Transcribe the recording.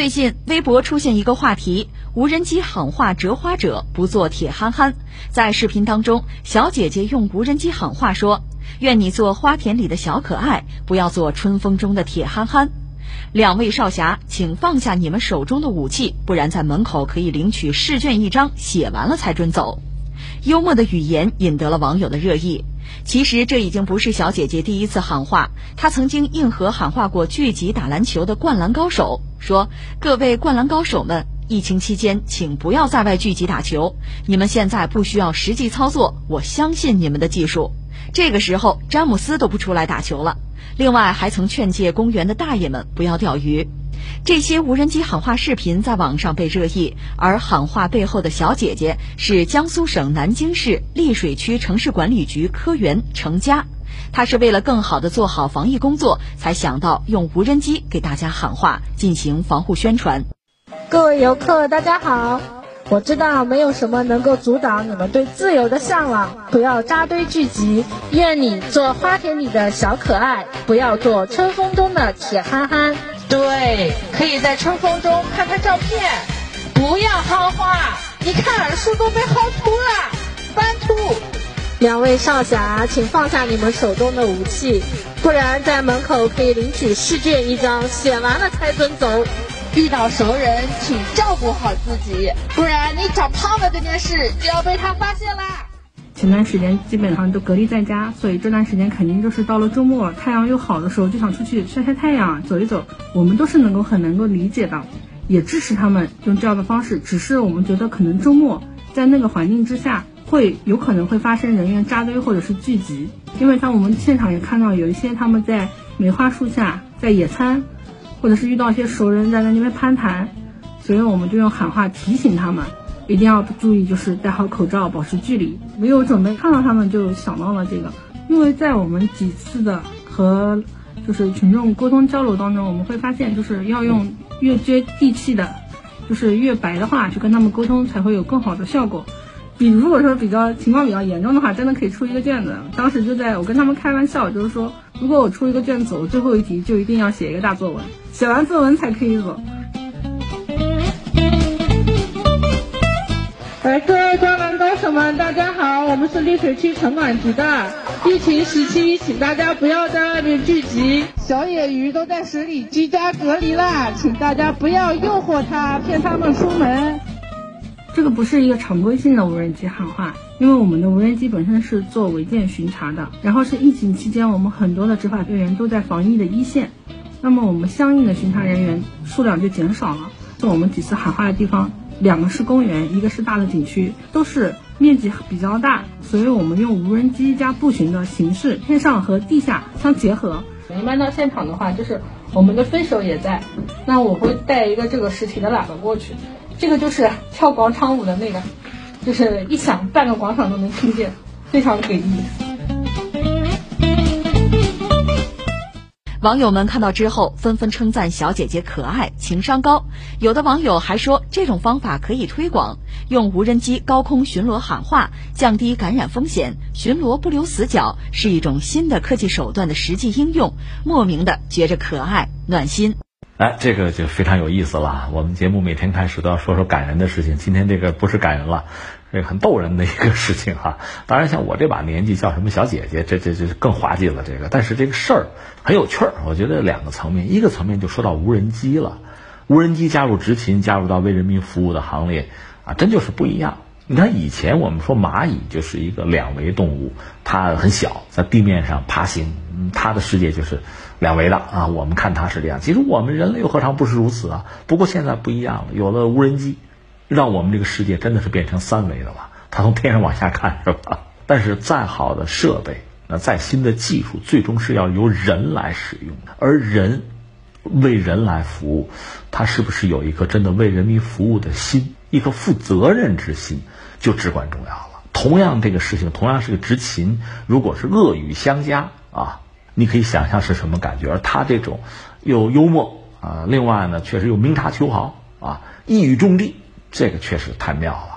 最近微博出现一个话题：无人机喊话折花者不做铁憨憨。在视频当中，小姐姐用无人机喊话说：“愿你做花田里的小可爱，不要做春风中的铁憨憨。”两位少侠，请放下你们手中的武器，不然在门口可以领取试卷一张，写完了才准走。幽默的语言引得了网友的热议。其实这已经不是小姐姐第一次喊话，她曾经硬核喊话过聚集打篮球的灌篮高手，说：“各位灌篮高手们，疫情期间请不要在外聚集打球，你们现在不需要实际操作，我相信你们的技术。”这个时候，詹姆斯都不出来打球了。另外，还曾劝诫公园的大爷们不要钓鱼。这些无人机喊话视频在网上被热议，而喊话背后的小姐姐是江苏省南京市溧水区城市管理局科员程佳。她是为了更好的做好防疫工作，才想到用无人机给大家喊话，进行防护宣传。各位游客，大家好！我知道没有什么能够阻挡你们对自由的向往，不要扎堆聚集。愿你做花田里的小可爱，不要做春风中的铁憨憨。对，可以在春风中拍拍照片，不要薅花。你看，树都被薅秃了，斑秃。两位少侠，请放下你们手中的武器，不然在门口可以领取试卷一张，写完了才准走。遇到熟人，请照顾好自己，不然你长胖了这件事就要被他发现啦。前段时间基本上都隔离在家，所以这段时间肯定就是到了周末，太阳又好的时候，就想出去晒晒太阳，走一走。我们都是能够很能够理解的，也支持他们用这样的方式。只是我们觉得可能周末在那个环境之下，会有可能会发生人员扎堆或者是聚集。因为像我们现场也看到有一些他们在梅花树下在野餐，或者是遇到一些熟人在那边攀谈，所以我们就用喊话提醒他们。一定要注意，就是戴好口罩，保持距离。没有准备，看到他们就想到了这个。因为在我们几次的和就是群众沟通交流当中，我们会发现，就是要用越接地气的，就是越白的话去跟他们沟通，才会有更好的效果。比如果说比较情况比较严重的话，真的可以出一个卷子。当时就在我跟他们开玩笑，就是说，如果我出一个卷子，我最后一题就一定要写一个大作文，写完作文才可以走。来，各位灌篮高手们，大家好，我们是溧水区城管局的。疫情时期，请大家不要在外面聚集，小野鱼都在水里居家隔离啦，请大家不要诱惑它，骗它们出门。这个不是一个常规性的无人机喊话，因为我们的无人机本身是做违建巡查的，然后是疫情期间，我们很多的执法队员都在防疫的一线，那么我们相应的巡查人员数量就减少了。是我们几次喊话的地方。两个是公园，一个是大的景区，都是面积比较大，所以我们用无人机加步行的形式，天上和地下相结合。一般到现场的话，就是我们的分手也在，那我会带一个这个实体的喇叭过去，这个就是跳广场舞的那个，就是一响，半个广场都能听见，非常给力。网友们看到之后，纷纷称赞小姐姐可爱、情商高。有的网友还说，这种方法可以推广，用无人机高空巡逻喊话，降低感染风险，巡逻不留死角，是一种新的科技手段的实际应用。莫名的觉着可爱、暖心。哎，这个就非常有意思了。我们节目每天开始都要说说感人的事情，今天这个不是感人了。这个很逗人的一个事情哈，当然像我这把年纪叫什么小姐姐，这这这更滑稽了这个。但是这个事儿很有趣儿，我觉得两个层面，一个层面就说到无人机了，无人机加入执勤，加入到为人民服务的行列啊，真就是不一样。你看以前我们说蚂蚁就是一个两维动物，它很小，在地面上爬行，它的世界就是两维的啊。我们看它是这样，其实我们人类又何尝不是如此啊？不过现在不一样了，有了无人机。让我们这个世界真的是变成三维的了，它从天上往下看是吧？但是再好的设备，那再新的技术，最终是要由人来使用的。而人为人来服务，他是不是有一颗真的为人民服务的心，一颗负责任之心，就至关重要了。同样，这个事情同样是个执勤，如果是恶语相加啊，你可以想象是什么感觉。而他这种又幽默啊，另外呢，确实又明察秋毫啊，一语中的。这个确实太妙了。